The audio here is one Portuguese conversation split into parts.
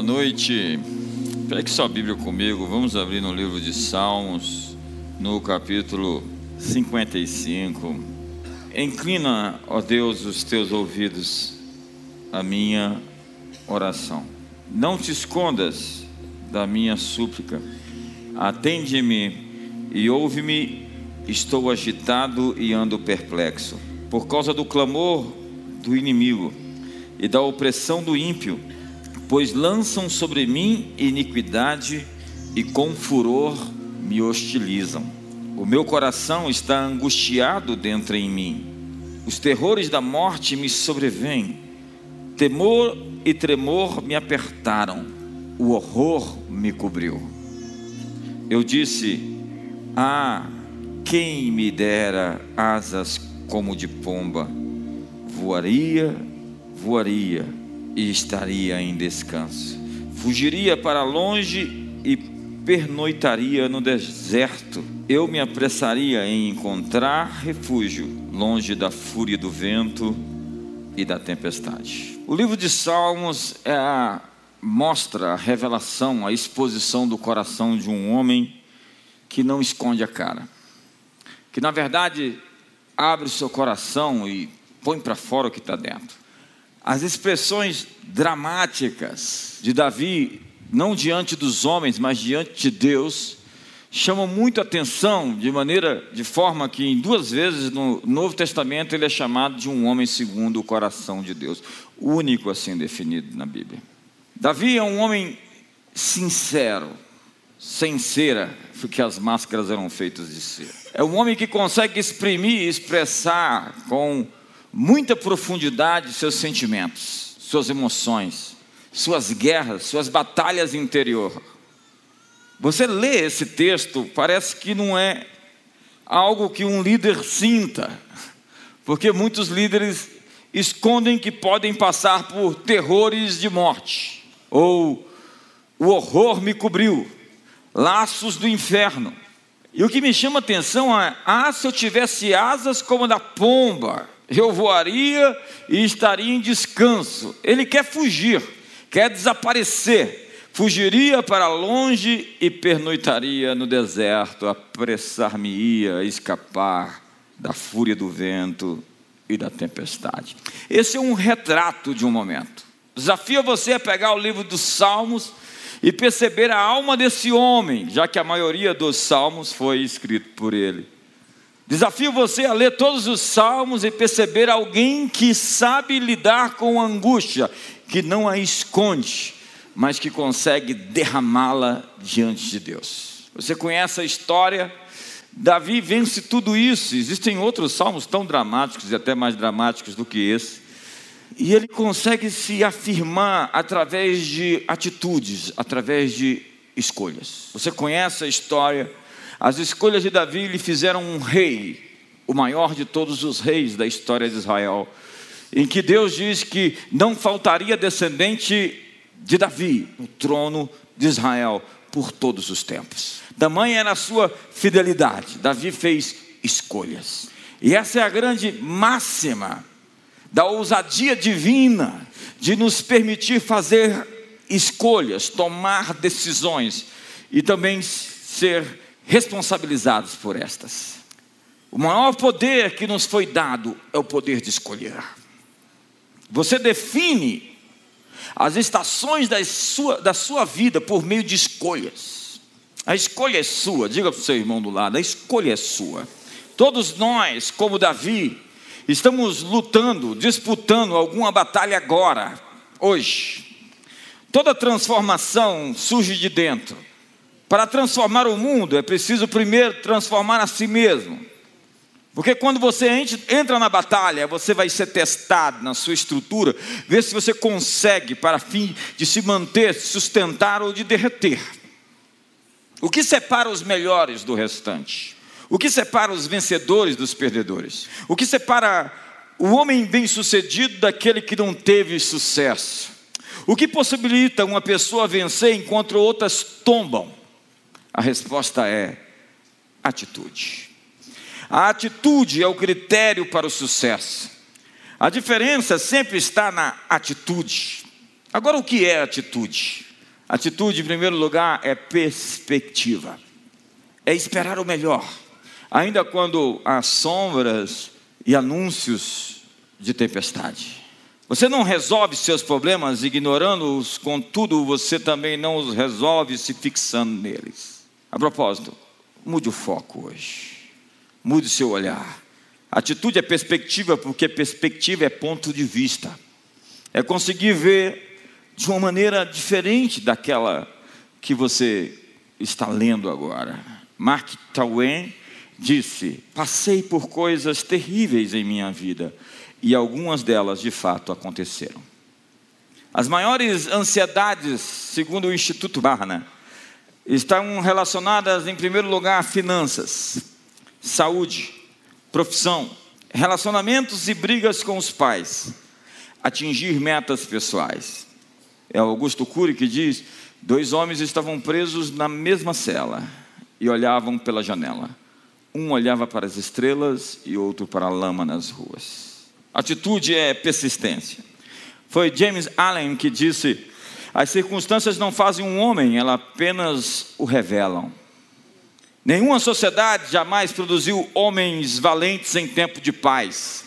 Boa noite. Pegue sua Bíblia comigo. Vamos abrir no livro de Salmos, no capítulo 55. Inclina, ó Deus, os teus ouvidos à minha oração. Não te escondas da minha súplica. Atende-me e ouve-me. Estou agitado e ando perplexo por causa do clamor do inimigo e da opressão do ímpio, pois lançam sobre mim iniquidade e com furor me hostilizam. O meu coração está angustiado dentro em mim. Os terrores da morte me sobrevêm. Temor e tremor me apertaram. O horror me cobriu. Eu disse: Ah, quem me dera asas como de pomba, voaria voaria e estaria em descanso. Fugiria para longe e pernoitaria no deserto. Eu me apressaria em encontrar refúgio longe da fúria do vento e da tempestade. O livro de Salmos é a, mostra a revelação, a exposição do coração de um homem que não esconde a cara, que na verdade abre o seu coração e põe para fora o que está dentro. As expressões dramáticas de Davi, não diante dos homens, mas diante de Deus, chamam muito atenção, de maneira, de forma que em duas vezes no Novo Testamento ele é chamado de um homem segundo o coração de Deus, único assim definido na Bíblia. Davi é um homem sincero, sem cera, porque as máscaras eram feitas de cera. É um homem que consegue exprimir e expressar com muita profundidade seus sentimentos, suas emoções, suas guerras, suas batalhas interior. Você lê esse texto, parece que não é algo que um líder sinta, porque muitos líderes escondem que podem passar por terrores de morte, ou o horror me cobriu, laços do inferno. E o que me chama atenção é: ah, se eu tivesse asas como da pomba, eu voaria e estaria em descanso. Ele quer fugir, quer desaparecer, fugiria para longe e pernoitaria no deserto, apressar-me-ia a escapar da fúria do vento e da tempestade. Esse é um retrato de um momento. Desafio você a pegar o livro dos Salmos e perceber a alma desse homem, já que a maioria dos salmos foi escrito por ele. Desafio você a ler todos os salmos e perceber alguém que sabe lidar com a angústia, que não a esconde, mas que consegue derramá-la diante de Deus. Você conhece a história? Davi vence tudo isso. Existem outros salmos tão dramáticos e até mais dramáticos do que esse. E ele consegue se afirmar através de atitudes, através de escolhas. Você conhece a história as escolhas de Davi lhe fizeram um rei, o maior de todos os reis da história de Israel, em que Deus diz que não faltaria descendente de Davi no trono de Israel por todos os tempos. Tamanha era a sua fidelidade. Davi fez escolhas. E essa é a grande máxima da ousadia divina de nos permitir fazer escolhas, tomar decisões e também ser responsabilizados por estas. O maior poder que nos foi dado é o poder de escolher. Você define as estações da sua, da sua vida por meio de escolhas. A escolha é sua, diga para o seu irmão do lado: a escolha é sua. Todos nós, como Davi, estamos lutando, disputando alguma batalha agora, hoje. Toda transformação surge de dentro. Para transformar o mundo, é preciso primeiro transformar a si mesmo. Porque quando você entra na batalha, você vai ser testado na sua estrutura, ver se você consegue, para fim de se manter, sustentar ou de derreter. O que separa os melhores do restante? O que separa os vencedores dos perdedores? O que separa o homem bem-sucedido daquele que não teve sucesso? O que possibilita uma pessoa vencer enquanto outras tombam? A resposta é atitude. A atitude é o critério para o sucesso. A diferença sempre está na atitude. Agora, o que é atitude? Atitude, em primeiro lugar, é perspectiva, é esperar o melhor, ainda quando há sombras e anúncios de tempestade. Você não resolve seus problemas ignorando-os, contudo, você também não os resolve se fixando neles. A propósito, mude o foco hoje, mude o seu olhar. Atitude é perspectiva, porque perspectiva é ponto de vista, é conseguir ver de uma maneira diferente daquela que você está lendo agora. Mark Twain disse: Passei por coisas terríveis em minha vida e algumas delas de fato aconteceram. As maiores ansiedades, segundo o Instituto Barna, estão relacionadas, em primeiro lugar, finanças, saúde, profissão, relacionamentos e brigas com os pais, atingir metas pessoais. É Augusto Cury que diz: dois homens estavam presos na mesma cela e olhavam pela janela. Um olhava para as estrelas e outro para a lama nas ruas. Atitude é persistência. Foi James Allen que disse: as circunstâncias não fazem um homem, elas apenas o revelam. Nenhuma sociedade jamais produziu homens valentes em tempo de paz.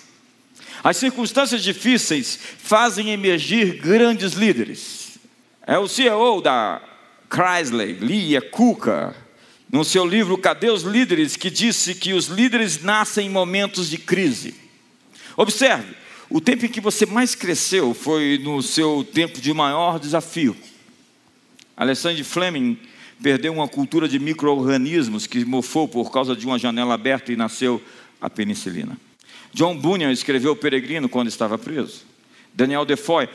As circunstâncias difíceis fazem emergir grandes líderes. É o CEO da Chrysler, Lee Kuka, no seu livro Cadê os Líderes, que disse que os líderes nascem em momentos de crise. Observe, o tempo em que você mais cresceu foi no seu tempo de maior desafio. Alexander Fleming perdeu uma cultura de micro-organismos que mofou por causa de uma janela aberta e nasceu a penicilina. John Bunyan escreveu O Peregrino quando estava preso. Daniel Defoe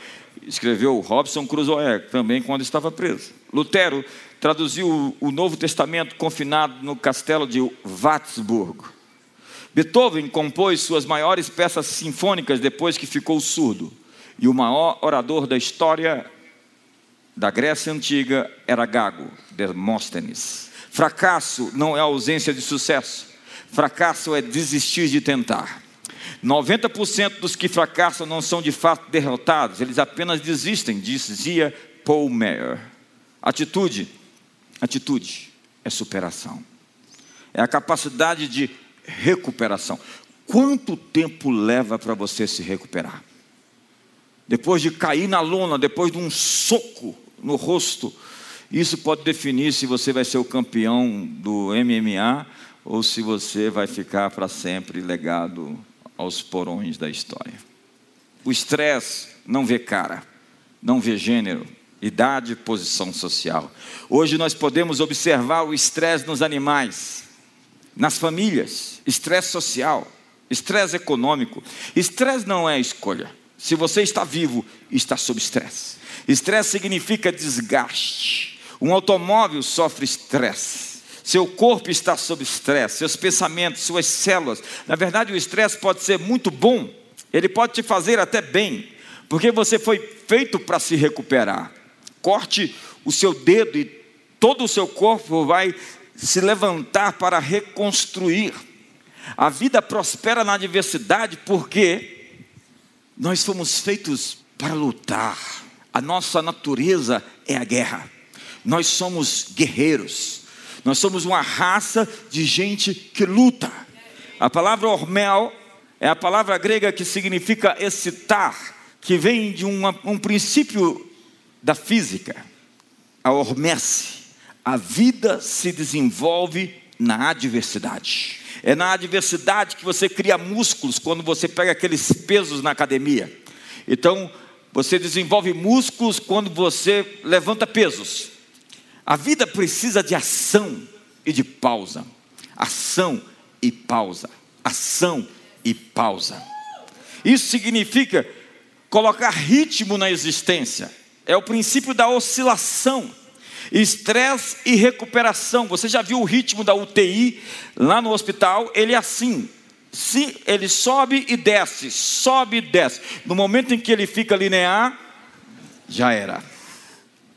escreveu Robson Crusoe também quando estava preso. Lutero traduziu o Novo Testamento confinado no castelo de Watzburgo. Beethoven compôs suas maiores peças sinfônicas depois que ficou surdo. E o maior orador da história da Grécia Antiga era Gago, Demóstenes. Fracasso não é ausência de sucesso. Fracasso é desistir de tentar. 90% dos que fracassam não são de fato derrotados, eles apenas desistem, dizia Paul Meyer. Atitude, atitude é superação. É a capacidade de recuperação. Quanto tempo leva para você se recuperar? Depois de cair na lona, depois de um soco no rosto, isso pode definir se você vai ser o campeão do MMA ou se você vai ficar para sempre legado aos porões da história. O estresse não vê cara, não vê gênero, idade, posição social. Hoje nós podemos observar o estresse nos animais, nas famílias, estresse social, estresse econômico. Estresse não é escolha. Se você está vivo, está sob estresse. Estresse significa desgaste. Um automóvel sofre estresse. Seu corpo está sob estresse, seus pensamentos, suas células. Na verdade, o estresse pode ser muito bom, ele pode te fazer até bem, porque você foi feito para se recuperar. Corte o seu dedo e todo o seu corpo vai se levantar para reconstruir. A vida prospera na adversidade porque nós fomos feitos para lutar. A nossa natureza é a guerra. Nós somos guerreiros. Nós somos uma raça de gente que luta. A palavra ormel é a palavra grega que significa excitar, que vem de uma, um princípio da física, a hormese. A vida se desenvolve na adversidade. É na adversidade que você cria músculos quando você pega aqueles pesos na academia. Então, você desenvolve músculos quando você levanta pesos. A vida precisa de ação e de pausa. Ação e pausa. Ação e pausa. Isso significa colocar ritmo na existência. É o princípio da oscilação. Estresse e recuperação. Você já viu o ritmo da UTI lá no hospital? Ele é assim. Se ele sobe e desce, sobe e desce. No momento em que ele fica linear, já era.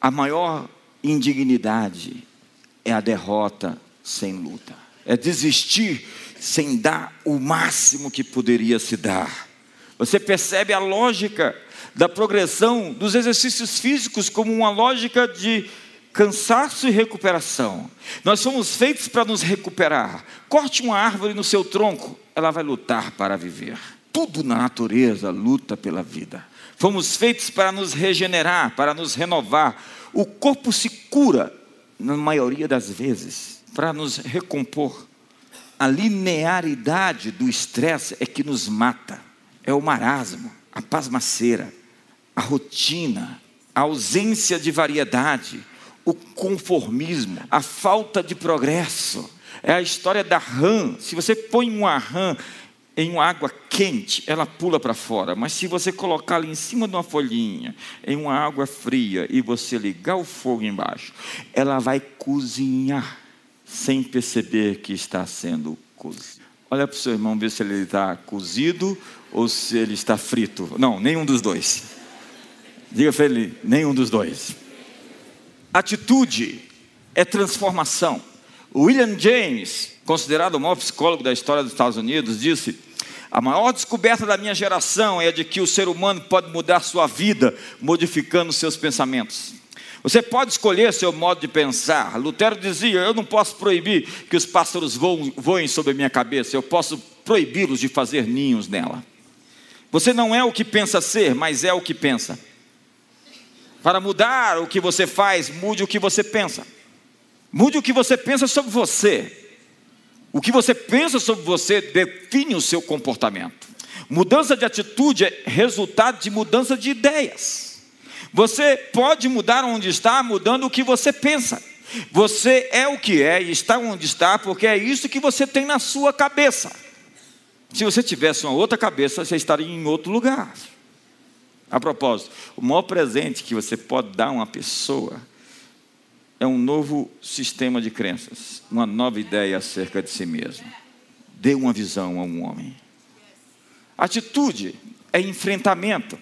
A maior indignidade é a derrota sem luta, é desistir sem dar o máximo que poderia se dar. Você percebe a lógica da progressão dos exercícios físicos como uma lógica de cansaço e recuperação. Nós somos feitos para nos recuperar. Corte uma árvore no seu tronco, ela vai lutar para viver. Tudo na natureza luta pela vida. Fomos feitos para nos regenerar, para nos renovar. O corpo se cura, na maioria das vezes, para nos recompor. A linearidade do estresse é que nos mata. É o marasmo, a pasmaceira, a rotina, a ausência de variedade, o conformismo, a falta de progresso. É a história da rã. Se você põe uma rã em uma água quente, ela pula para fora. Mas se você colocar ali em cima de uma folhinha, em uma água fria, e você ligar o fogo embaixo, ela vai cozinhar sem perceber que está sendo cozido. Olha para o seu irmão ver se ele está cozido ou se ele está frito. Não, nenhum dos dois. Diga para ele, nenhum dos dois. Atitude é transformação. William James, considerado o maior psicólogo da história dos Estados Unidos, disse: A maior descoberta da minha geração é de que o ser humano pode mudar sua vida modificando seus pensamentos. Você pode escolher seu modo de pensar. Lutero dizia: Eu não posso proibir que os pássaros voem sobre a minha cabeça, eu posso proibi-los de fazer ninhos nela. Você não é o que pensa ser, mas é o que pensa. Para mudar o que você faz, mude o que você pensa. Mude o que você pensa sobre você. O que você pensa sobre você define o seu comportamento. Mudança de atitude é resultado de mudança de ideias. Você pode mudar onde está mudando o que você pensa. Você é o que é e está onde está porque é isso que você tem na sua cabeça. Se você tivesse uma outra cabeça, você estaria em outro lugar. A propósito, o maior presente que você pode dar a uma pessoa é um novo sistema de crenças, uma nova ideia acerca de si mesmo. Dê uma visão a um homem. Atitude é enfrentamento.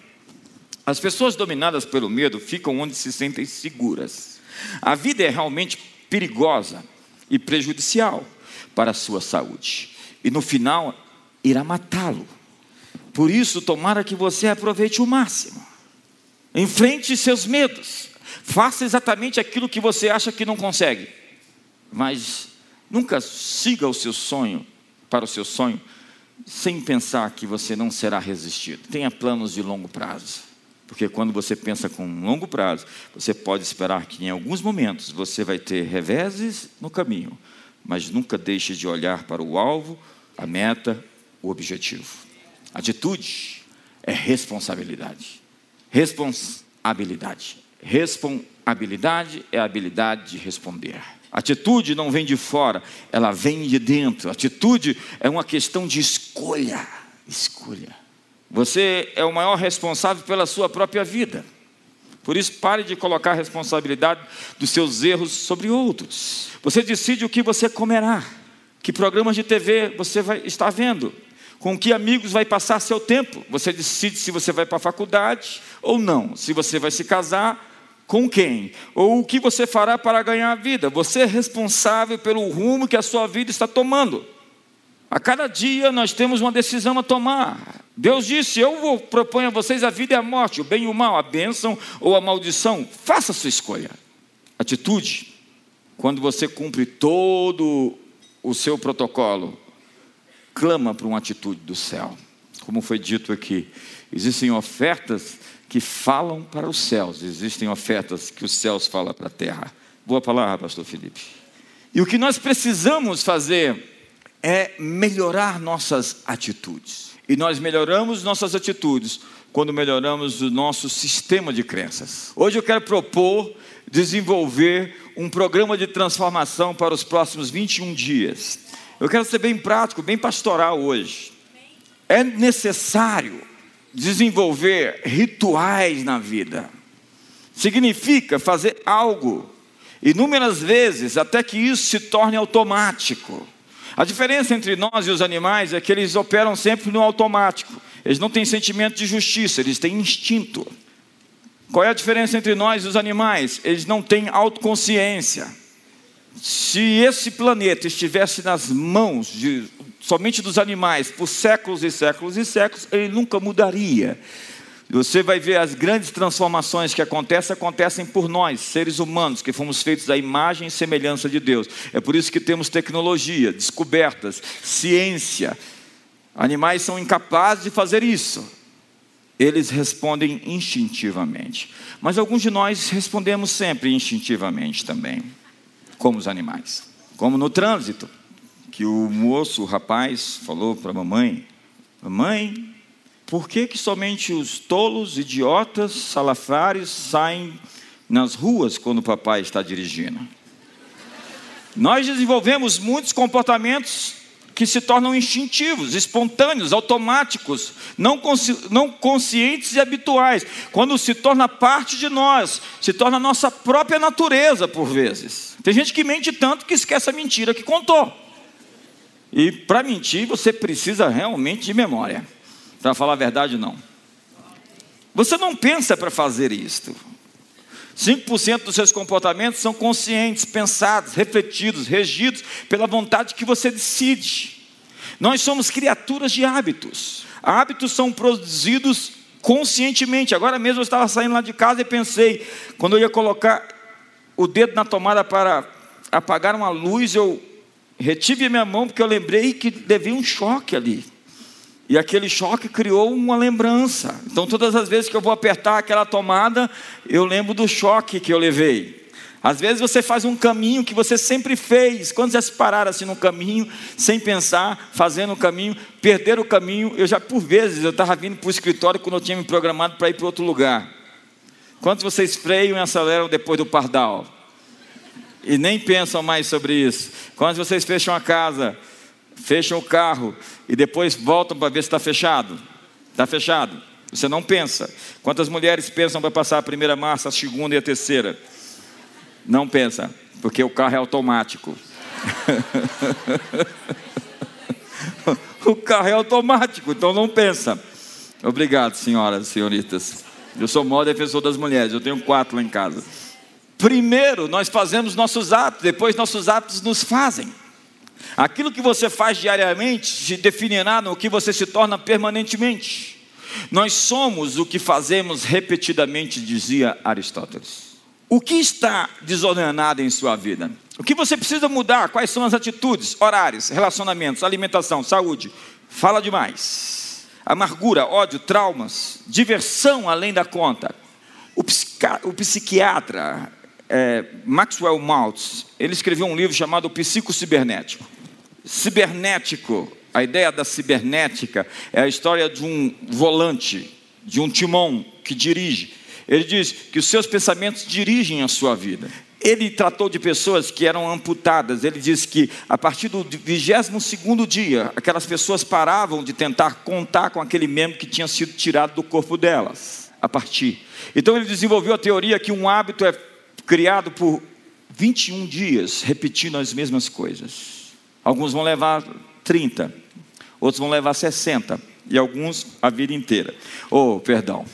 As pessoas dominadas pelo medo ficam onde se sentem seguras. A vida é realmente perigosa e prejudicial para a sua saúde. E no final, irá matá-lo. Por isso, tomara que você aproveite o máximo. Enfrente seus medos. Faça exatamente aquilo que você acha que não consegue. Mas nunca siga o seu sonho para o seu sonho sem pensar que você não será resistido. Tenha planos de longo prazo. Porque quando você pensa com longo prazo, você pode esperar que em alguns momentos você vai ter reveses no caminho, mas nunca deixe de olhar para o alvo, a meta, o objetivo. Atitude é responsabilidade. Responsabilidade. Responsabilidade é a habilidade de responder. Atitude não vem de fora, ela vem de dentro. Atitude é uma questão de escolha. Escolha. Você é o maior responsável pela sua própria vida. Por isso, pare de colocar a responsabilidade dos seus erros sobre outros. Você decide o que você comerá, que programas de TV você vai estar vendo, com que amigos vai passar seu tempo. Você decide se você vai para a faculdade ou não, se você vai se casar com quem, ou o que você fará para ganhar a vida. Você é responsável pelo rumo que a sua vida está tomando. A cada dia nós temos uma decisão a tomar. Deus disse: Eu vou propor a vocês a vida e a morte, o bem e o mal, a bênção ou a maldição. Faça a sua escolha. Atitude. Quando você cumpre todo o seu protocolo, clama por uma atitude do céu. Como foi dito aqui, existem ofertas que falam para os céus, existem ofertas que os céus falam para a terra. Boa palavra, pastor Felipe. E o que nós precisamos fazer é melhorar nossas atitudes. E nós melhoramos nossas atitudes quando melhoramos o nosso sistema de crenças. Hoje eu quero propor desenvolver um programa de transformação para os próximos 21 dias. Eu quero ser bem prático, bem pastoral hoje. É necessário desenvolver rituais na vida. Significa fazer algo inúmeras vezes até que isso se torne automático. A diferença entre nós e os animais é que eles operam sempre no automático. Eles não têm sentimento de justiça, eles têm instinto. Qual é a diferença entre nós e os animais? Eles não têm autoconsciência se esse planeta estivesse nas mãos de, somente dos animais por séculos e séculos e séculos, ele nunca mudaria. Você vai ver as grandes transformações que acontecem, acontecem por nós, seres humanos, que fomos feitos à imagem e semelhança de Deus. É por isso que temos tecnologia, descobertas, ciência. Animais são incapazes de fazer isso. Eles respondem instintivamente. Mas alguns de nós respondemos sempre instintivamente também, como os animais. Como no trânsito, que o moço, o rapaz, falou para a mamãe: Mamãe, por que, que somente os tolos, idiotas, salafrários saem nas ruas quando o papai está dirigindo? Nós desenvolvemos muitos comportamentos que se tornam instintivos, espontâneos, automáticos, não, consci não conscientes e habituais. Quando se torna parte de nós, se torna nossa própria natureza, por vezes. Tem gente que mente tanto que esquece a mentira que contou. E para mentir, você precisa realmente de memória. Para falar a verdade, não. Você não pensa para fazer isto. 5% dos seus comportamentos são conscientes, pensados, refletidos, regidos pela vontade que você decide. Nós somos criaturas de hábitos. Hábitos são produzidos conscientemente. Agora mesmo eu estava saindo lá de casa e pensei, quando eu ia colocar o dedo na tomada para apagar uma luz, eu retive a minha mão porque eu lembrei que levei um choque ali. E aquele choque criou uma lembrança. Então, todas as vezes que eu vou apertar aquela tomada, eu lembro do choque que eu levei. Às vezes você faz um caminho que você sempre fez. Quando já se parar assim no caminho, sem pensar, fazendo o caminho, perder o caminho. Eu já, por vezes, eu estava vindo para o escritório quando eu tinha me programado para ir para outro lugar. Quantos vocês freiam e aceleram depois do pardal? E nem pensam mais sobre isso. Quantos vocês fecham a casa fecham o carro e depois voltam para ver se está fechado. Está fechado. Você não pensa. Quantas mulheres pensam para passar a primeira marcha, a segunda e a terceira? Não pensa, porque o carro é automático. o carro é automático, então não pensa. Obrigado, senhoras e senhoritas. Eu sou o maior defensor das mulheres, eu tenho quatro lá em casa. Primeiro, nós fazemos nossos atos, depois nossos atos nos fazem. Aquilo que você faz diariamente se definirá no que você se torna permanentemente. Nós somos o que fazemos repetidamente, dizia Aristóteles. O que está desordenado em sua vida? O que você precisa mudar? Quais são as atitudes, horários, relacionamentos, alimentação, saúde? Fala demais. Amargura, ódio, traumas, diversão além da conta. O, o psiquiatra é, Maxwell Maltz, ele escreveu um livro chamado Psico Cibernético. Cibernético, a ideia da cibernética é a história de um volante, de um timão que dirige. Ele diz que os seus pensamentos dirigem a sua vida. Ele tratou de pessoas que eram amputadas. Ele diz que a partir do 22 dia, aquelas pessoas paravam de tentar contar com aquele membro que tinha sido tirado do corpo delas. A partir. Então ele desenvolveu a teoria que um hábito é criado por 21 dias, repetindo as mesmas coisas. Alguns vão levar 30, outros vão levar 60 e alguns a vida inteira. Oh, perdão.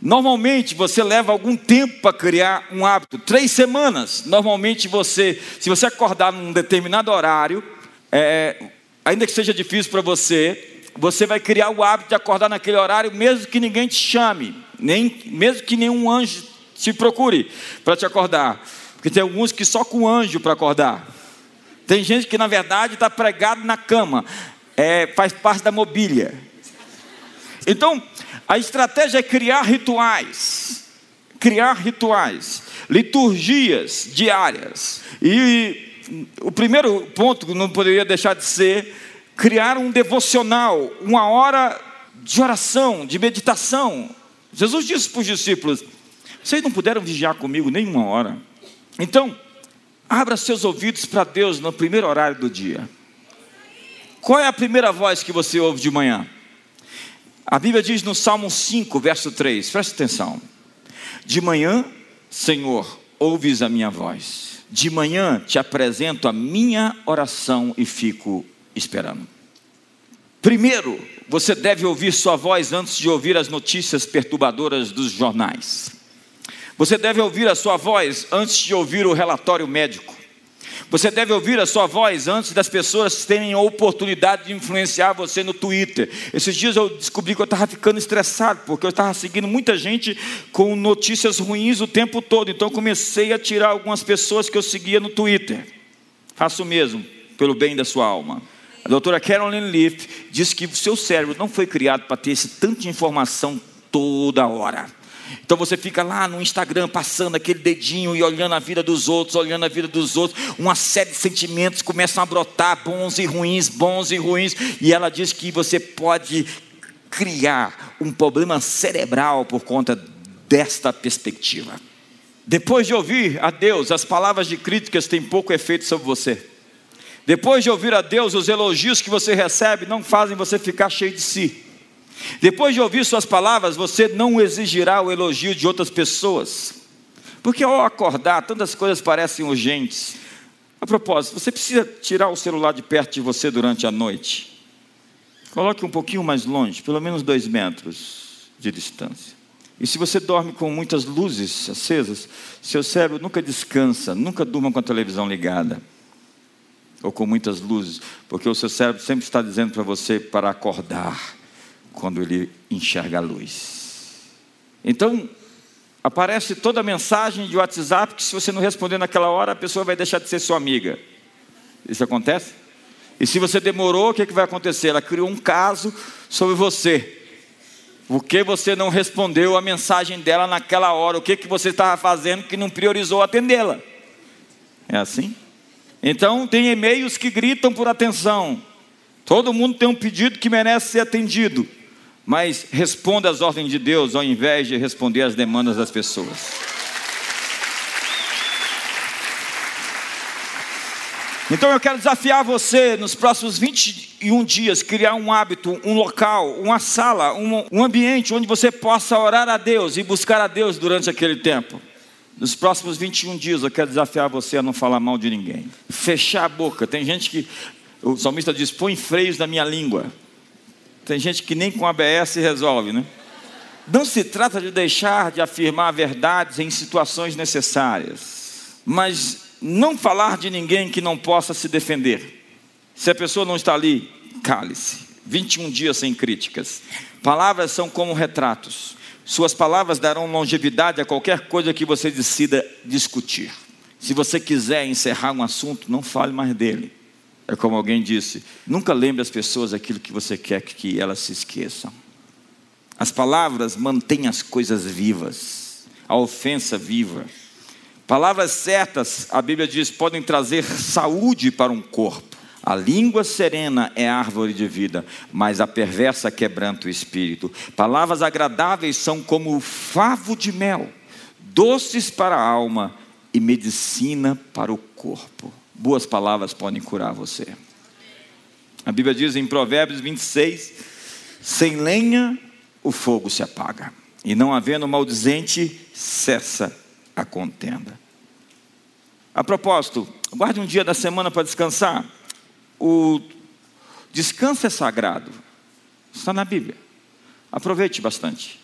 Normalmente você leva algum tempo para criar um hábito, três semanas. Normalmente você, se você acordar num determinado horário, é, ainda que seja difícil para você, você vai criar o hábito de acordar naquele horário, mesmo que ninguém te chame, nem, mesmo que nenhum anjo te procure para te acordar. Porque tem alguns que só com anjo para acordar. Tem gente que, na verdade, está pregado na cama, é, faz parte da mobília. Então, a estratégia é criar rituais. Criar rituais, liturgias diárias. E o primeiro ponto que não poderia deixar de ser criar um devocional, uma hora de oração, de meditação. Jesus disse para os discípulos: vocês não puderam vigiar comigo nem uma hora. Então, Abra seus ouvidos para Deus no primeiro horário do dia. Qual é a primeira voz que você ouve de manhã? A Bíblia diz no Salmo 5, verso 3, preste atenção. De manhã, Senhor, ouves a minha voz. De manhã te apresento a minha oração e fico esperando. Primeiro, você deve ouvir sua voz antes de ouvir as notícias perturbadoras dos jornais. Você deve ouvir a sua voz antes de ouvir o relatório médico. Você deve ouvir a sua voz antes das pessoas terem a oportunidade de influenciar você no Twitter. Esses dias eu descobri que eu estava ficando estressado, porque eu estava seguindo muita gente com notícias ruins o tempo todo. Então comecei a tirar algumas pessoas que eu seguia no Twitter. Faço o mesmo, pelo bem da sua alma. A doutora Carolyn Leaf diz que o seu cérebro não foi criado para ter esse tanto de informação toda hora. Então você fica lá no Instagram passando aquele dedinho e olhando a vida dos outros, olhando a vida dos outros, uma série de sentimentos começam a brotar, bons e ruins, bons e ruins, e ela diz que você pode criar um problema cerebral por conta desta perspectiva. Depois de ouvir a Deus, as palavras de críticas têm pouco efeito sobre você. Depois de ouvir a Deus, os elogios que você recebe não fazem você ficar cheio de si. Depois de ouvir suas palavras, você não exigirá o elogio de outras pessoas. Porque ao acordar, tantas coisas parecem urgentes. A propósito, você precisa tirar o celular de perto de você durante a noite. Coloque um pouquinho mais longe, pelo menos dois metros de distância. E se você dorme com muitas luzes acesas, seu cérebro nunca descansa, nunca durma com a televisão ligada. Ou com muitas luzes, porque o seu cérebro sempre está dizendo para você para acordar quando ele enxerga a luz. Então, aparece toda a mensagem de WhatsApp que se você não responder naquela hora, a pessoa vai deixar de ser sua amiga. Isso acontece? E se você demorou, o que, é que vai acontecer? Ela criou um caso sobre você. Por que você não respondeu a mensagem dela naquela hora? O que, que você estava fazendo que não priorizou atendê-la? É assim? Então, tem e-mails que gritam por atenção. Todo mundo tem um pedido que merece ser atendido mas responda às ordens de Deus ao invés de responder às demandas das pessoas. Então eu quero desafiar você nos próximos 21 dias, criar um hábito, um local, uma sala, um, um, ambiente onde você possa orar a Deus e buscar a Deus durante aquele tempo. Nos próximos 21 dias eu quero desafiar você a não falar mal de ninguém. Fechar a boca. Tem gente que, o salmista diz: põe freios na minha língua. Tem gente que nem com ABS resolve, né? Não se trata de deixar de afirmar verdades em situações necessárias, mas não falar de ninguém que não possa se defender. Se a pessoa não está ali, cale-se. 21 dias sem críticas. Palavras são como retratos. Suas palavras darão longevidade a qualquer coisa que você decida discutir. Se você quiser encerrar um assunto, não fale mais dele. É como alguém disse: nunca lembre as pessoas aquilo que você quer que elas se esqueçam. As palavras mantêm as coisas vivas, a ofensa viva. Palavras certas, a Bíblia diz, podem trazer saúde para um corpo. A língua serena é árvore de vida, mas a perversa quebranta o espírito. Palavras agradáveis são como o favo de mel, doces para a alma e medicina para o corpo boas palavras podem curar você. A Bíblia diz em Provérbios 26: sem lenha o fogo se apaga, e não havendo maldizente, cessa a contenda. A propósito, guarde um dia da semana para descansar. O descanso é sagrado, está na Bíblia. Aproveite bastante.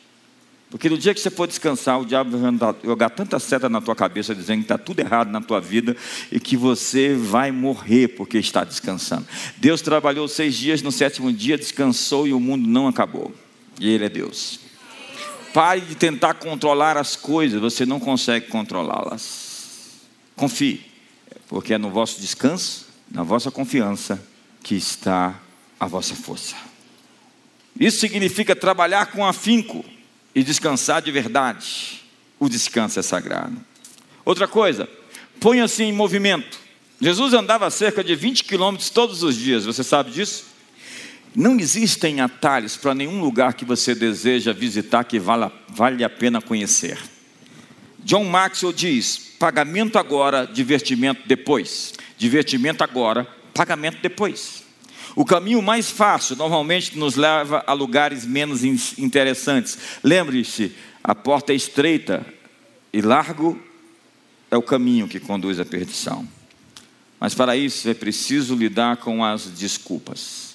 Porque no dia que você for descansar, o diabo vai jogar tanta seta na tua cabeça, dizendo que está tudo errado na tua vida e que você vai morrer porque está descansando. Deus trabalhou seis dias, no sétimo dia descansou e o mundo não acabou. E Ele é Deus. Pare de tentar controlar as coisas, você não consegue controlá-las. Confie, porque é no vosso descanso, na vossa confiança, que está a vossa força. Isso significa trabalhar com afinco e descansar de verdade. O descanso é sagrado. Outra coisa, ponha-se em movimento. Jesus andava cerca de 20 quilômetros todos os dias, você sabe disso? Não existem atalhos para nenhum lugar que você deseja visitar que vale, vale a pena conhecer. John Maxwell diz: pagamento agora, divertimento depois. Divertimento agora, pagamento depois. O caminho mais fácil normalmente nos leva a lugares menos interessantes. Lembre-se, a porta é estreita e largo é o caminho que conduz à perdição. Mas para isso é preciso lidar com as desculpas.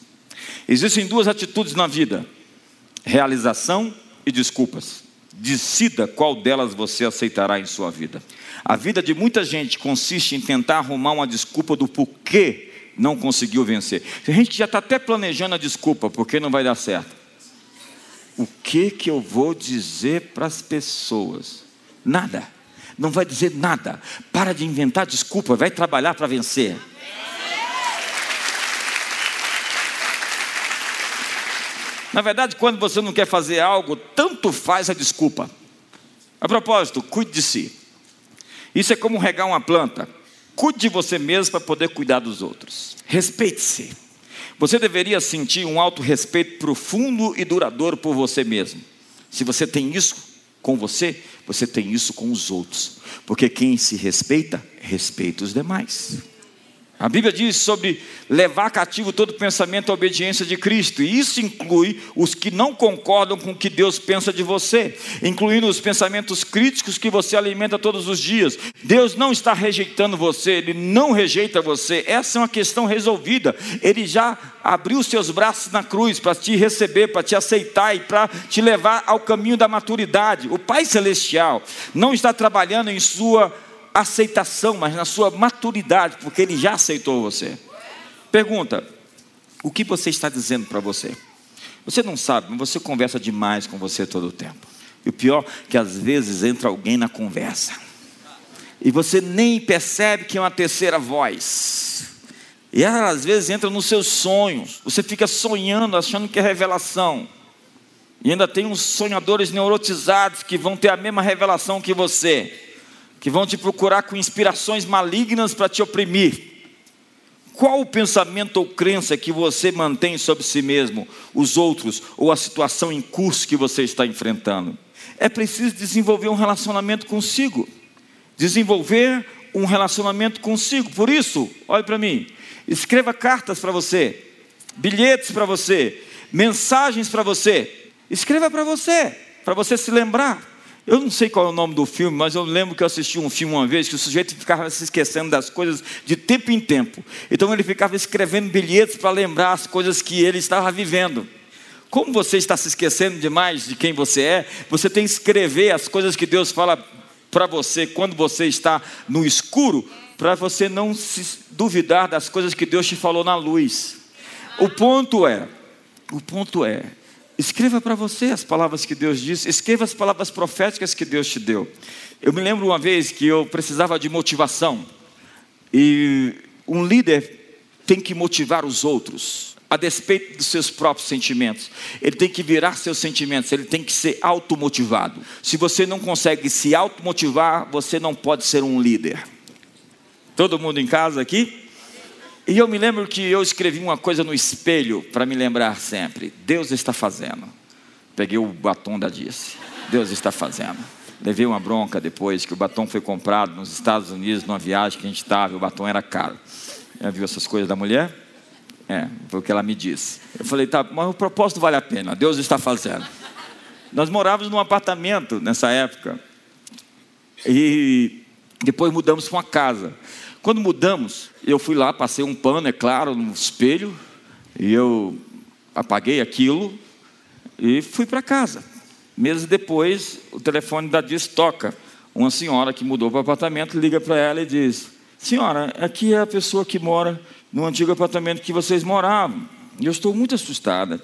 Existem duas atitudes na vida: realização e desculpas. Decida qual delas você aceitará em sua vida. A vida de muita gente consiste em tentar arrumar uma desculpa do porquê não conseguiu vencer. Tem gente já está até planejando a desculpa, porque não vai dar certo. O que que eu vou dizer para as pessoas? Nada. Não vai dizer nada. Para de inventar desculpa, vai trabalhar para vencer. Na verdade, quando você não quer fazer algo, tanto faz a desculpa. A propósito, cuide de si. Isso é como regar uma planta. Cuide de você mesmo para poder cuidar dos outros. Respeite-se. Você deveria sentir um alto respeito profundo e duradouro por você mesmo. Se você tem isso com você, você tem isso com os outros. Porque quem se respeita, respeita os demais. A Bíblia diz sobre levar cativo todo pensamento à obediência de Cristo, e isso inclui os que não concordam com o que Deus pensa de você, incluindo os pensamentos críticos que você alimenta todos os dias. Deus não está rejeitando você, Ele não rejeita você, essa é uma questão resolvida. Ele já abriu seus braços na cruz para te receber, para te aceitar e para te levar ao caminho da maturidade. O Pai Celestial não está trabalhando em sua aceitação, mas na sua maturidade, porque Ele já aceitou você. Pergunta: o que você está dizendo para você? Você não sabe, mas você conversa demais com você todo o tempo. E o pior que às vezes entra alguém na conversa. E você nem percebe que é uma terceira voz. E ela às vezes entra nos seus sonhos. Você fica sonhando, achando que é revelação. E ainda tem uns sonhadores neurotizados que vão ter a mesma revelação que você que vão te procurar com inspirações malignas para te oprimir. Qual o pensamento ou crença que você mantém sobre si mesmo, os outros ou a situação em curso que você está enfrentando? É preciso desenvolver um relacionamento consigo. Desenvolver um relacionamento consigo. Por isso, olhe para mim, escreva cartas para você, bilhetes para você, mensagens para você. Escreva para você, para você se lembrar. Eu não sei qual é o nome do filme, mas eu lembro que eu assisti um filme uma vez que o sujeito ficava se esquecendo das coisas de tempo em tempo. Então ele ficava escrevendo bilhetes para lembrar as coisas que ele estava vivendo. Como você está se esquecendo demais de quem você é, você tem que escrever as coisas que Deus fala para você quando você está no escuro, para você não se duvidar das coisas que Deus te falou na luz. O ponto é, o ponto é, Escreva para você as palavras que Deus disse, escreva as palavras proféticas que Deus te deu. Eu me lembro uma vez que eu precisava de motivação, e um líder tem que motivar os outros, a despeito dos seus próprios sentimentos. Ele tem que virar seus sentimentos, ele tem que ser automotivado. Se você não consegue se automotivar, você não pode ser um líder. Todo mundo em casa aqui? E eu me lembro que eu escrevi uma coisa no espelho para me lembrar sempre: Deus está fazendo. Peguei o batom da Dice. Deus está fazendo. Levei uma bronca depois que o batom foi comprado nos Estados Unidos, numa viagem que a gente estava, o batom era caro. Já viu essas coisas da mulher? É, foi o que ela me disse. Eu falei, tá, mas o propósito vale a pena, Deus está fazendo. Nós morávamos num apartamento nessa época. E depois mudamos para uma casa. Quando mudamos, eu fui lá, passei um pano, é claro, no espelho, e eu apaguei aquilo e fui para casa. Meses depois, o telefone da Diz toca. Uma senhora que mudou para o apartamento liga para ela e diz: Senhora, aqui é a pessoa que mora no antigo apartamento que vocês moravam. E eu estou muito assustada,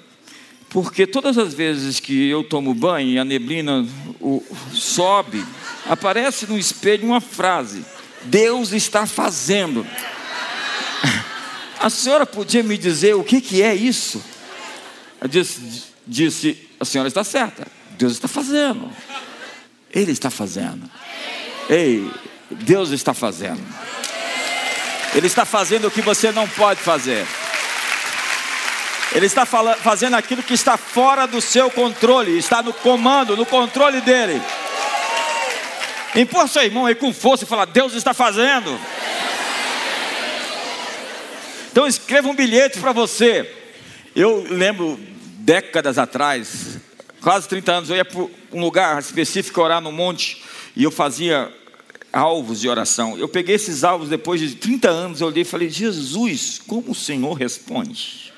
porque todas as vezes que eu tomo banho e a neblina o, sobe, aparece no espelho uma frase Deus está fazendo. A senhora podia me dizer o que, que é isso? Eu disse, disse, a senhora está certa. Deus está fazendo. Ele está fazendo. Ei, Deus está fazendo. Ele está fazendo o que você não pode fazer. Ele está fazendo aquilo que está fora do seu controle, está no comando, no controle dele. Empurra seu irmão aí com força e fala: Deus está fazendo. Então escreva um bilhete para você. Eu lembro décadas atrás, quase 30 anos, eu ia para um lugar específico orar no monte e eu fazia alvos de oração. Eu peguei esses alvos depois de 30 anos, eu olhei e falei: Jesus, como o Senhor responde?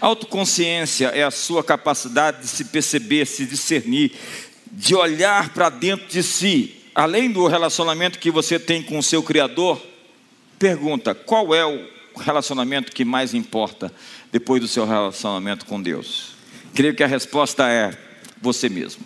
Autoconsciência é a sua capacidade de se perceber, se discernir, de olhar para dentro de si, além do relacionamento que você tem com o seu Criador, pergunta: qual é o relacionamento que mais importa depois do seu relacionamento com Deus? Creio que a resposta é você mesmo.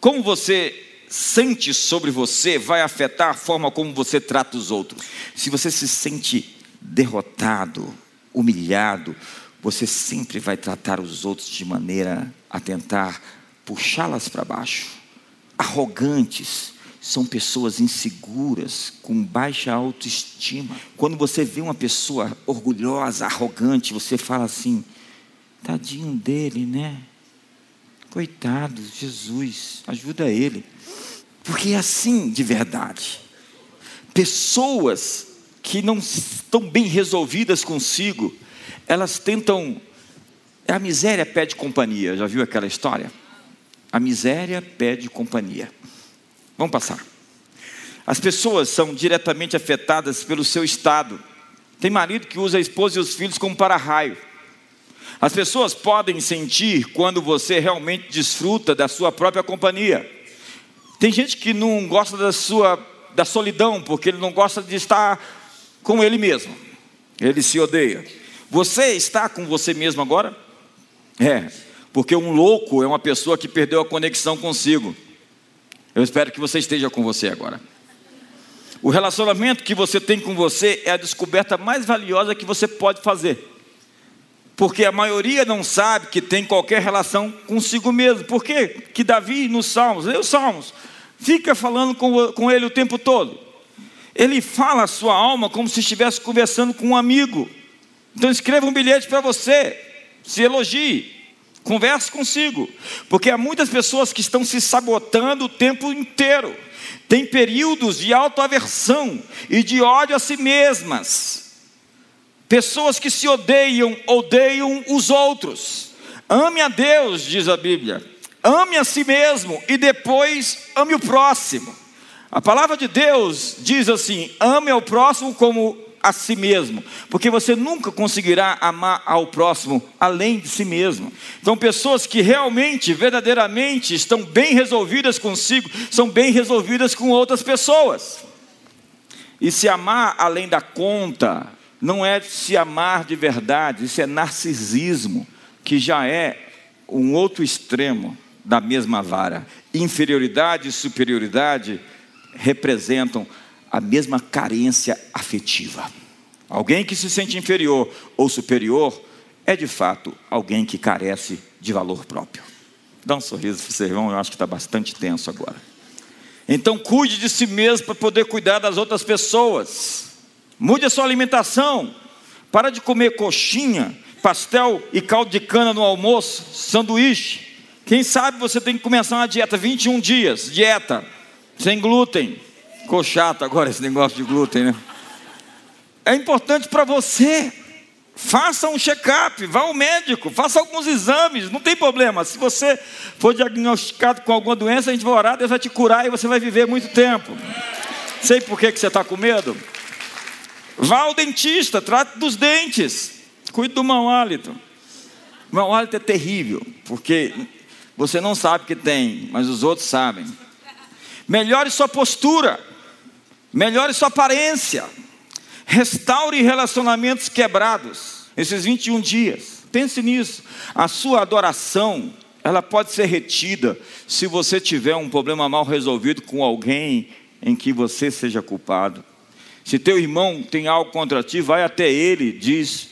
Como você sente sobre você vai afetar a forma como você trata os outros. Se você se sente derrotado, humilhado, você sempre vai tratar os outros de maneira a tentar puxá-las para baixo. Arrogantes são pessoas inseguras, com baixa autoestima. Quando você vê uma pessoa orgulhosa, arrogante, você fala assim: tadinho dele, né? Coitado, Jesus, ajuda ele. Porque é assim de verdade. Pessoas que não estão bem resolvidas consigo, elas tentam. A miséria pede companhia, já viu aquela história? A miséria pede companhia. Vamos passar. As pessoas são diretamente afetadas pelo seu estado. Tem marido que usa a esposa e os filhos como para-raio. As pessoas podem sentir quando você realmente desfruta da sua própria companhia. Tem gente que não gosta da sua da solidão, porque ele não gosta de estar com ele mesmo. Ele se odeia. Você está com você mesmo agora? É, porque um louco é uma pessoa que perdeu a conexão consigo. Eu espero que você esteja com você agora. O relacionamento que você tem com você é a descoberta mais valiosa que você pode fazer. Porque a maioria não sabe que tem qualquer relação consigo mesmo. Por quê? Que Davi nos Salmos, lê os Salmos, fica falando com, com ele o tempo todo. Ele fala a sua alma como se estivesse conversando com um amigo. Então escreva um bilhete para você, se elogie, converse consigo, porque há muitas pessoas que estão se sabotando o tempo inteiro. Tem períodos de autoaversão e de ódio a si mesmas. Pessoas que se odeiam, odeiam os outros. Ame a Deus, diz a Bíblia. Ame a si mesmo e depois ame o próximo. A palavra de Deus diz assim: ame ao próximo como a si mesmo, porque você nunca conseguirá amar ao próximo além de si mesmo. Então, pessoas que realmente, verdadeiramente estão bem resolvidas consigo, são bem resolvidas com outras pessoas. E se amar além da conta, não é se amar de verdade, isso é narcisismo, que já é um outro extremo da mesma vara. Inferioridade e superioridade representam a mesma carência afetiva. Alguém que se sente inferior ou superior é de fato alguém que carece de valor próprio. Dá um sorriso para o seu irmão, eu acho que está bastante tenso agora. Então cuide de si mesmo para poder cuidar das outras pessoas. Mude a sua alimentação. Para de comer coxinha, pastel e caldo de cana no almoço, sanduíche. Quem sabe você tem que começar uma dieta, 21 dias, dieta, sem glúten. Ficou chato agora esse negócio de glúten, né? É importante para você. Faça um check-up, vá ao médico, faça alguns exames, não tem problema. Se você for diagnosticado com alguma doença, a gente vai orar, Deus vai te curar e você vai viver muito tempo. Sei por que, que você está com medo? Vá ao dentista, trate dos dentes, cuide do mau hálito. O mau hálito é terrível, porque você não sabe que tem, mas os outros sabem. Melhore sua postura, melhore sua aparência, restaure relacionamentos quebrados. Esses 21 dias, pense nisso. A sua adoração, ela pode ser retida se você tiver um problema mal resolvido com alguém em que você seja culpado. Se teu irmão tem algo contra ti, vai até ele, diz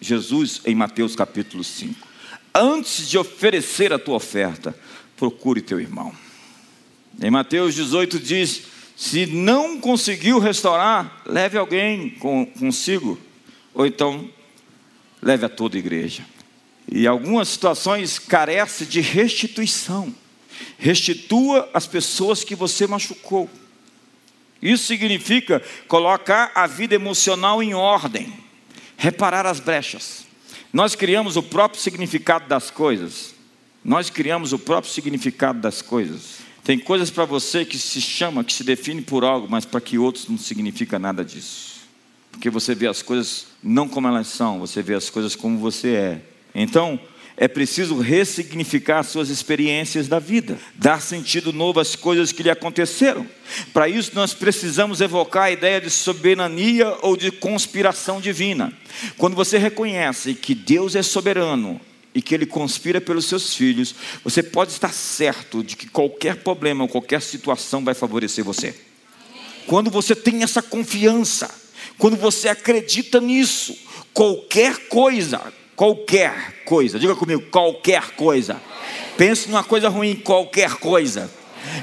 Jesus em Mateus capítulo 5. Antes de oferecer a tua oferta, procure teu irmão. Em Mateus 18 diz: se não conseguiu restaurar, leve alguém com, consigo, ou então leve a toda a igreja. E algumas situações carece de restituição. Restitua as pessoas que você machucou. Isso significa colocar a vida emocional em ordem, reparar as brechas. Nós criamos o próprio significado das coisas. Nós criamos o próprio significado das coisas. Tem coisas para você que se chama, que se define por algo, mas para que outros não significa nada disso. Porque você vê as coisas não como elas são, você vê as coisas como você é. Então, é preciso ressignificar suas experiências da vida, dar sentido novo às coisas que lhe aconteceram. Para isso, nós precisamos evocar a ideia de soberania ou de conspiração divina. Quando você reconhece que Deus é soberano e que Ele conspira pelos seus filhos, você pode estar certo de que qualquer problema qualquer situação vai favorecer você. Quando você tem essa confiança, quando você acredita nisso, qualquer coisa, qualquer coisa, diga comigo, qualquer coisa. Pense numa coisa ruim, qualquer coisa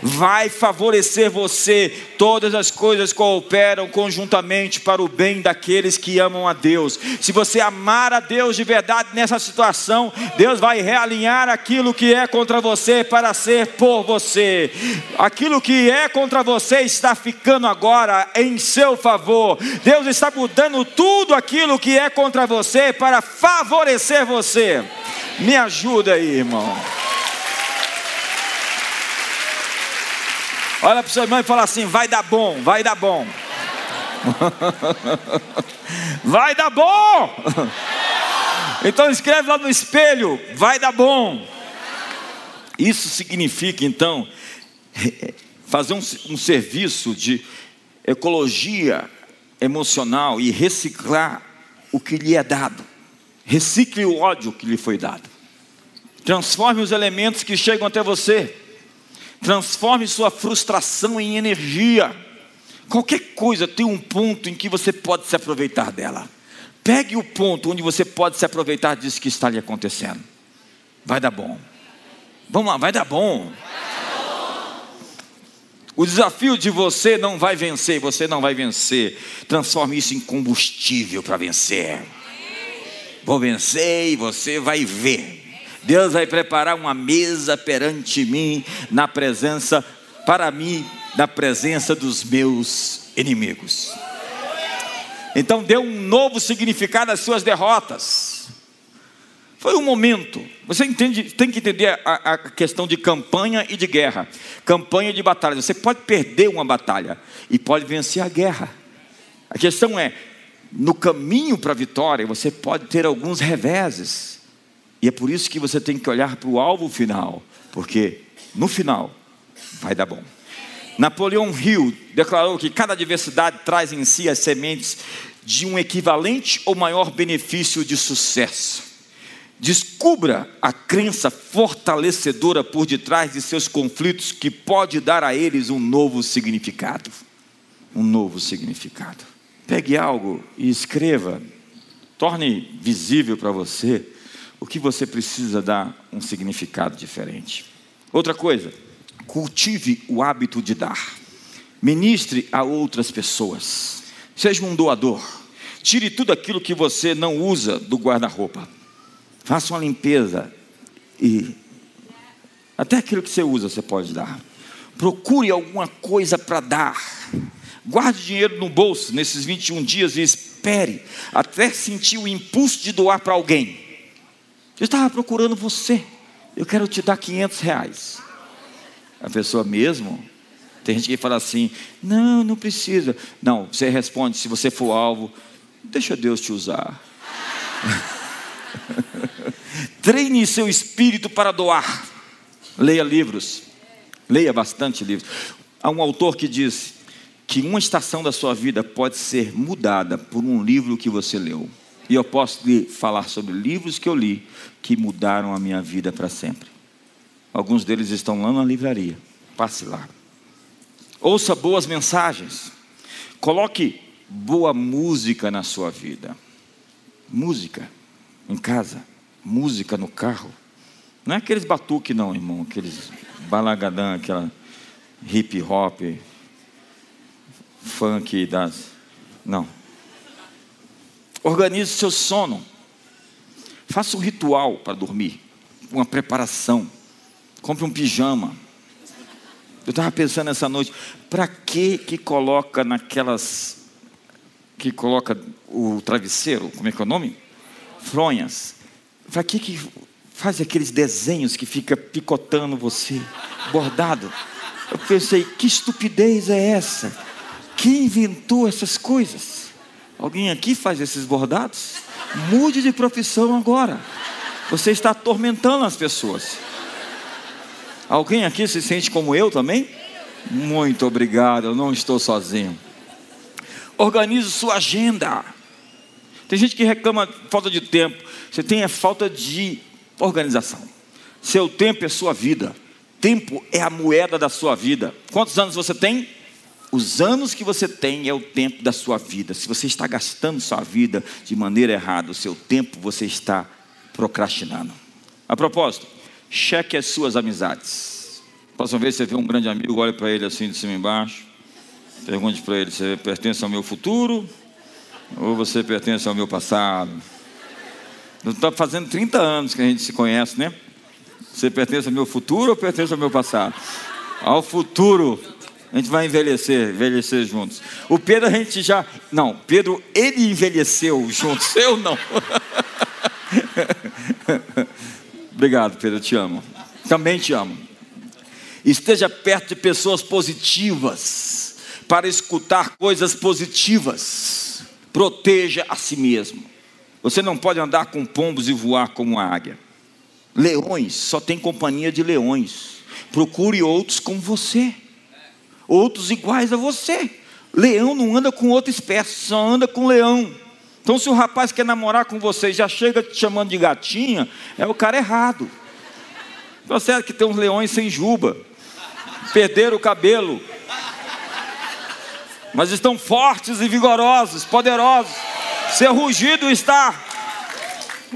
vai favorecer você. Todas as coisas cooperam conjuntamente para o bem daqueles que amam a Deus. Se você amar a Deus de verdade nessa situação, Deus vai realinhar aquilo que é contra você para ser por você. Aquilo que é contra você está ficando agora em seu favor. Deus está mudando tudo aquilo que é contra você para favorecer você. Me ajuda aí, irmão. Olha para o seu irmão e fala assim: vai dar bom, vai dar bom. vai dar bom. Então escreve lá no espelho: vai dar bom. Isso significa então fazer um, um serviço de ecologia emocional e reciclar o que lhe é dado. Recicle o ódio que lhe foi dado. Transforme os elementos que chegam até você Transforme sua frustração em energia. Qualquer coisa tem um ponto em que você pode se aproveitar dela. Pegue o ponto onde você pode se aproveitar disso que está lhe acontecendo. Vai dar bom. Vamos lá, vai dar bom. O desafio de você não vai vencer, você não vai vencer. Transforme isso em combustível para vencer. Vou vencer e você vai ver. Deus vai preparar uma mesa perante mim, na presença, para mim, na presença dos meus inimigos. Então deu um novo significado às suas derrotas. Foi um momento. Você entende, tem que entender a, a, questão de campanha e de guerra. Campanha de batalha. Você pode perder uma batalha e pode vencer a guerra. A questão é, no caminho para a vitória, você pode ter alguns reveses. E é por isso que você tem que olhar para o alvo final, porque no final vai dar bom. Napoleão Hill declarou que cada adversidade traz em si as sementes de um equivalente ou maior benefício de sucesso. Descubra a crença fortalecedora por detrás de seus conflitos que pode dar a eles um novo significado. Um novo significado. Pegue algo e escreva, torne visível para você o que você precisa dar um significado diferente. Outra coisa, cultive o hábito de dar. Ministre a outras pessoas. Seja um doador. Tire tudo aquilo que você não usa do guarda-roupa. Faça uma limpeza e até aquilo que você usa você pode dar. Procure alguma coisa para dar. Guarde dinheiro no bolso nesses 21 dias e espere até sentir o impulso de doar para alguém. Eu estava procurando você. Eu quero te dar 500 reais. A pessoa mesmo. Tem gente que fala assim: não, não precisa. Não, você responde: se você for alvo, deixa Deus te usar. Treine seu espírito para doar. Leia livros. Leia bastante livros. Há um autor que diz que uma estação da sua vida pode ser mudada por um livro que você leu. E eu posso lhe falar sobre livros que eu li que mudaram a minha vida para sempre. Alguns deles estão lá na livraria. Passe lá. Ouça boas mensagens. Coloque boa música na sua vida. Música em casa, música no carro. Não é aqueles batuque não, irmão, aqueles balagadã, aquela hip hop, funk das. Não. Organize seu sono. Faça um ritual para dormir, uma preparação. Compre um pijama. Eu estava pensando essa noite, para que que coloca naquelas que coloca o travesseiro, como é que é o nome? Fronhas. Para que que faz aqueles desenhos que fica picotando você, bordado? Eu pensei, que estupidez é essa? Quem inventou essas coisas? Alguém aqui faz esses bordados? Mude de profissão agora. Você está atormentando as pessoas. Alguém aqui se sente como eu também? Muito obrigado, eu não estou sozinho. Organize sua agenda. Tem gente que reclama falta de tempo. Você tem a falta de organização. Seu tempo é sua vida. Tempo é a moeda da sua vida. Quantos anos você tem? Os anos que você tem é o tempo da sua vida. Se você está gastando sua vida de maneira errada, o seu tempo você está procrastinando. A propósito, cheque as suas amizades. Próxima vez você vê um grande amigo, olhe para ele assim de cima e embaixo. Pergunte para ele: você pertence ao meu futuro ou você pertence ao meu passado? Está fazendo 30 anos que a gente se conhece, né? Você pertence ao meu futuro ou pertence ao meu passado? Ao futuro. A gente vai envelhecer, envelhecer juntos. O Pedro a gente já. Não, Pedro, ele envelheceu juntos, eu não. Obrigado, Pedro, te amo. Também te amo. Esteja perto de pessoas positivas, para escutar coisas positivas. Proteja a si mesmo. Você não pode andar com pombos e voar como uma águia. Leões só tem companhia de leões. Procure outros como você, outros iguais a você. Leão não anda com outra espécie, só anda com leão. Então, se o rapaz quer namorar com você e já chega te chamando de gatinha, é o cara errado. Tá certo que tem uns leões sem juba, perderam o cabelo, mas estão fortes e vigorosos, poderosos. Seu rugido está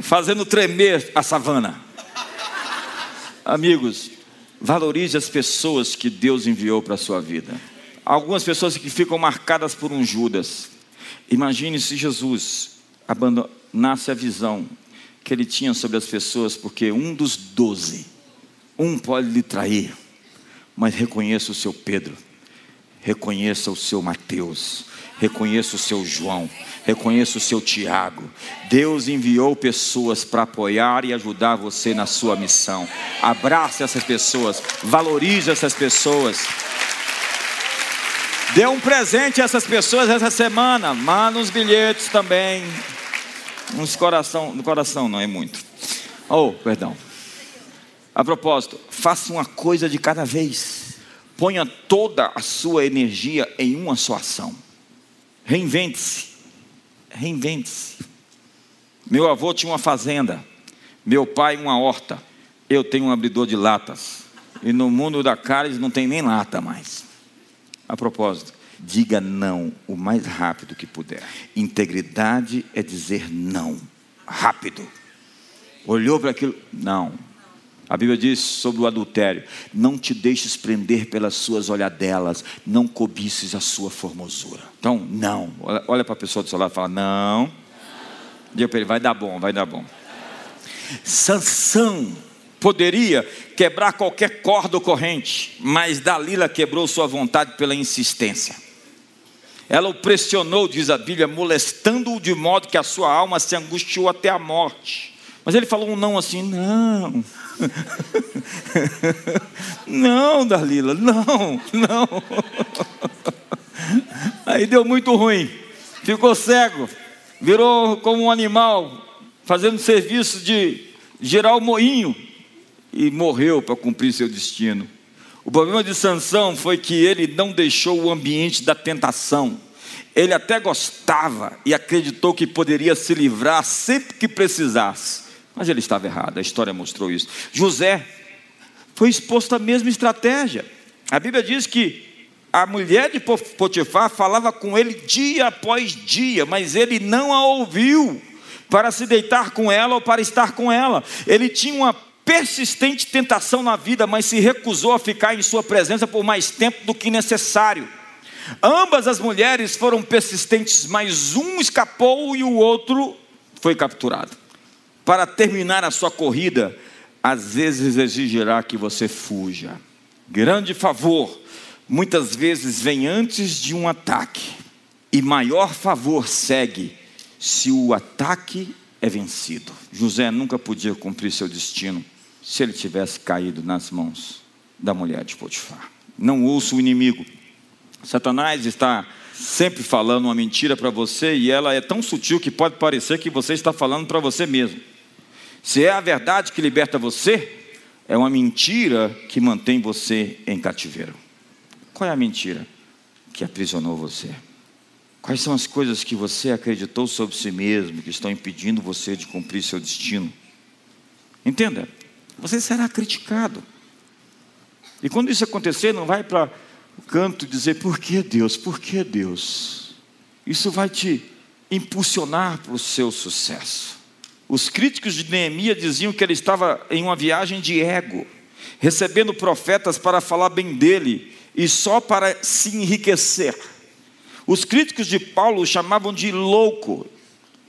fazendo tremer a savana. Amigos, valorize as pessoas que Deus enviou para a sua vida. Algumas pessoas que ficam marcadas por um Judas. Imagine se Jesus abandonasse a visão que ele tinha sobre as pessoas, porque um dos doze, um pode lhe trair, mas reconheça o seu Pedro, reconheça o seu Mateus, reconheça o seu João, reconheça o seu Tiago. Deus enviou pessoas para apoiar e ajudar você na sua missão. Abrace essas pessoas, valorize essas pessoas. Dê um presente a essas pessoas essa semana. Manda uns bilhetes também. Uns coração, no coração não é muito. Oh, perdão. A propósito, faça uma coisa de cada vez. Ponha toda a sua energia em uma só ação. Reinvente-se. Reinvente-se. Meu avô tinha uma fazenda, meu pai uma horta, eu tenho um abridor de latas. E no mundo da carne não tem nem lata mais. A propósito, diga não o mais rápido que puder. Integridade é dizer não, rápido. Olhou para aquilo, não. A Bíblia diz sobre o adultério: não te deixes prender pelas suas olhadelas, não cobices a sua formosura. Então, não. Olha para a pessoa do seu lado e fala: não. Diga para ele: vai dar bom, vai dar bom. Sansão poderia quebrar qualquer corda ou corrente, mas Dalila quebrou sua vontade pela insistência. Ela o pressionou, diz a Bíblia, molestando-o de modo que a sua alma se angustiou até a morte. Mas ele falou um não assim: não. Não, Dalila, não, não. Aí deu muito ruim. Ficou cego, virou como um animal, fazendo serviço de gerar o moinho e morreu para cumprir seu destino. O problema de Sansão foi que ele não deixou o ambiente da tentação. Ele até gostava e acreditou que poderia se livrar sempre que precisasse. Mas ele estava errado, a história mostrou isso. José foi exposto à mesma estratégia. A Bíblia diz que a mulher de Potifar falava com ele dia após dia, mas ele não a ouviu para se deitar com ela ou para estar com ela. Ele tinha uma persistente tentação na vida, mas se recusou a ficar em sua presença por mais tempo do que necessário. Ambas as mulheres foram persistentes, mas um escapou e o outro foi capturado para terminar a sua corrida, às vezes exigirá que você fuja. Grande favor, muitas vezes vem antes de um ataque, e maior favor segue se o ataque é vencido. José nunca podia cumprir seu destino se ele tivesse caído nas mãos da mulher de Potifar. Não ouça o inimigo. Satanás está sempre falando uma mentira para você e ela é tão sutil que pode parecer que você está falando para você mesmo. Se é a verdade que liberta você, é uma mentira que mantém você em cativeiro. Qual é a mentira que aprisionou você? Quais são as coisas que você acreditou sobre si mesmo que estão impedindo você de cumprir seu destino? Entenda, você será criticado. E quando isso acontecer, não vai para o canto dizer por que Deus, por que Deus? Isso vai te impulsionar para o seu sucesso. Os críticos de Neemias diziam que ele estava em uma viagem de ego, recebendo profetas para falar bem dele e só para se enriquecer. Os críticos de Paulo o chamavam de louco,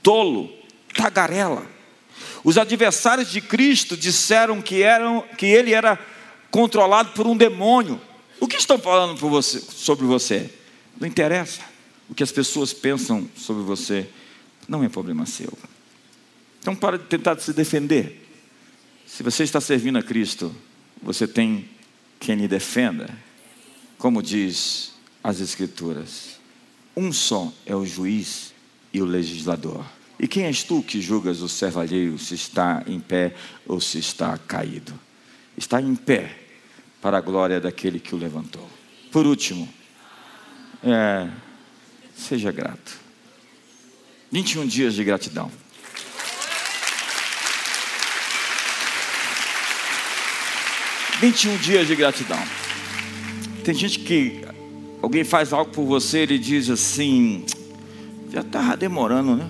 tolo, tagarela. Os adversários de Cristo disseram que, eram, que ele era controlado por um demônio. O que estão falando você, sobre você? Não interessa. O que as pessoas pensam sobre você não é problema seu. Então, para de tentar se defender. Se você está servindo a Cristo, você tem quem lhe defenda. Como diz as Escrituras. Um só é o juiz e o legislador. E quem és tu que julgas o servo alheio se está em pé ou se está caído? Está em pé para a glória daquele que o levantou. Por último, é, seja grato. 21 dias de gratidão. Vinte e um dias de gratidão. Tem gente que Alguém faz algo por você, ele diz assim: já estava demorando, né?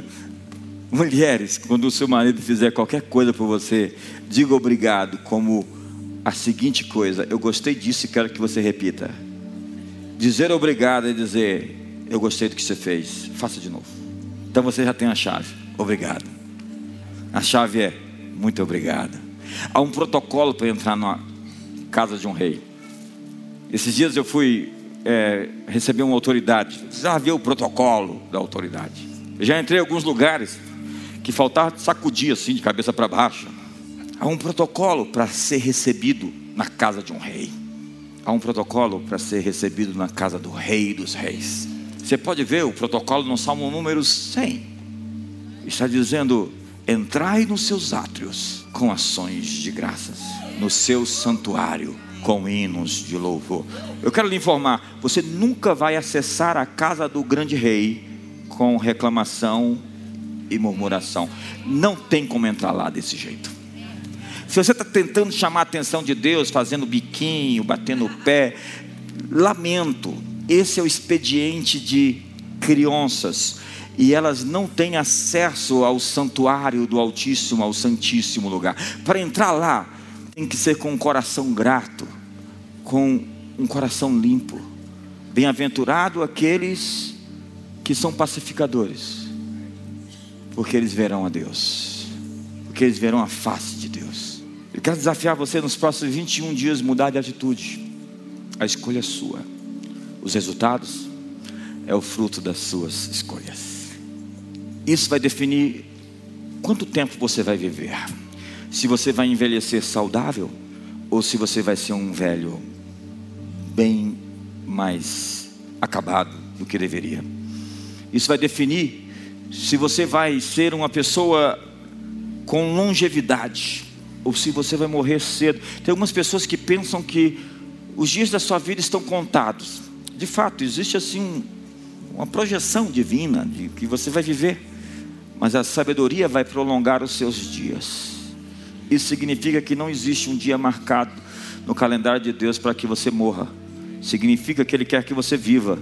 Mulheres, quando o seu marido fizer qualquer coisa por você, diga obrigado, como a seguinte coisa: eu gostei disso e quero que você repita. Dizer obrigado é dizer: eu gostei do que você fez, faça de novo. Então você já tem a chave. Obrigado. A chave é muito obrigado. Há um protocolo para entrar numa casa de um rei. Esses dias eu fui é, receber uma autoridade. Já ver o protocolo da autoridade. Eu já entrei em alguns lugares que faltava sacudir assim de cabeça para baixo. Há um protocolo para ser recebido na casa de um rei. Há um protocolo para ser recebido na casa do rei dos reis. Você pode ver o protocolo no Salmo número 100. Está dizendo: entrai nos seus átrios com ações de graças no seu santuário com hinos de louvor. Eu quero lhe informar: você nunca vai acessar a casa do grande rei com reclamação e murmuração. Não tem como entrar lá desse jeito. Se você está tentando chamar a atenção de Deus, fazendo biquinho, batendo o pé, lamento. Esse é o expediente de crianças e elas não têm acesso ao santuário do Altíssimo, ao Santíssimo lugar. Para entrar lá, tem que ser com um coração grato, com um coração limpo. Bem-aventurado aqueles que são pacificadores, porque eles verão a Deus, porque eles verão a face de Deus. Eu quero desafiar você nos próximos 21 dias mudar de atitude. A escolha é sua. Os resultados é o fruto das suas escolhas. Isso vai definir quanto tempo você vai viver se você vai envelhecer saudável ou se você vai ser um velho bem mais acabado do que deveria. Isso vai definir se você vai ser uma pessoa com longevidade ou se você vai morrer cedo. Tem algumas pessoas que pensam que os dias da sua vida estão contados. De fato, existe assim uma projeção divina de que você vai viver, mas a sabedoria vai prolongar os seus dias. Isso significa que não existe um dia marcado no calendário de Deus para que você morra. Significa que Ele quer que você viva,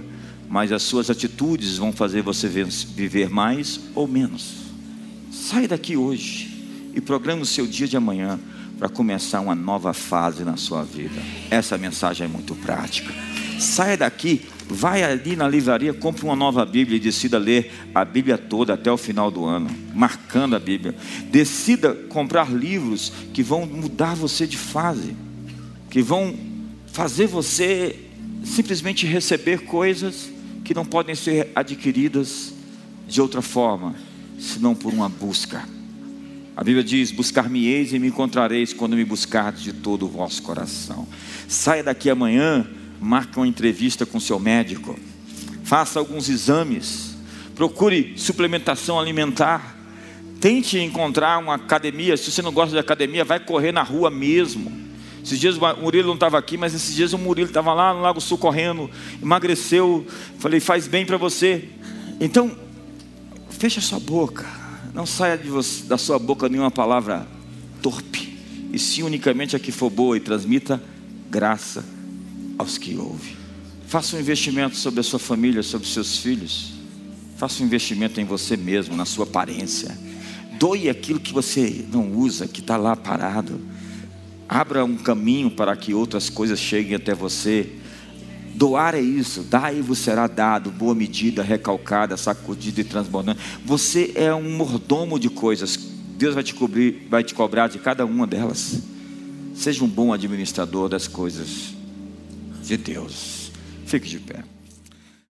mas as suas atitudes vão fazer você viver mais ou menos. Sai daqui hoje e programe o seu dia de amanhã para começar uma nova fase na sua vida. Essa mensagem é muito prática. Saia daqui Vai ali na livraria, compre uma nova Bíblia e decida ler a Bíblia toda até o final do ano, marcando a Bíblia. Decida comprar livros que vão mudar você de fase, que vão fazer você simplesmente receber coisas que não podem ser adquiridas de outra forma, senão por uma busca. A Bíblia diz: Buscar-me-eis e me encontrareis quando me buscardes de todo o vosso coração. Saia daqui amanhã marque uma entrevista com seu médico, faça alguns exames, procure suplementação alimentar. Tente encontrar uma academia. Se você não gosta de academia, vai correr na rua mesmo. Esses dias o Murilo não estava aqui, mas esses dias o Murilo estava lá no Lago Sul correndo, emagreceu. Falei, faz bem para você. Então, feche a sua boca. Não saia você, da sua boca nenhuma palavra torpe. E se unicamente a que for boa e transmita graça aos que ouvem. Faça um investimento sobre a sua família, sobre os seus filhos. Faça um investimento em você mesmo, na sua aparência. Doe aquilo que você não usa, que está lá parado. Abra um caminho para que outras coisas cheguem até você. Doar é isso, dai e vos será dado, boa medida, recalcada, sacudida e transbordando. Você é um mordomo de coisas. Deus vai te cobrir, vai te cobrar de cada uma delas. Seja um bom administrador das coisas de Deus. Fique de pé.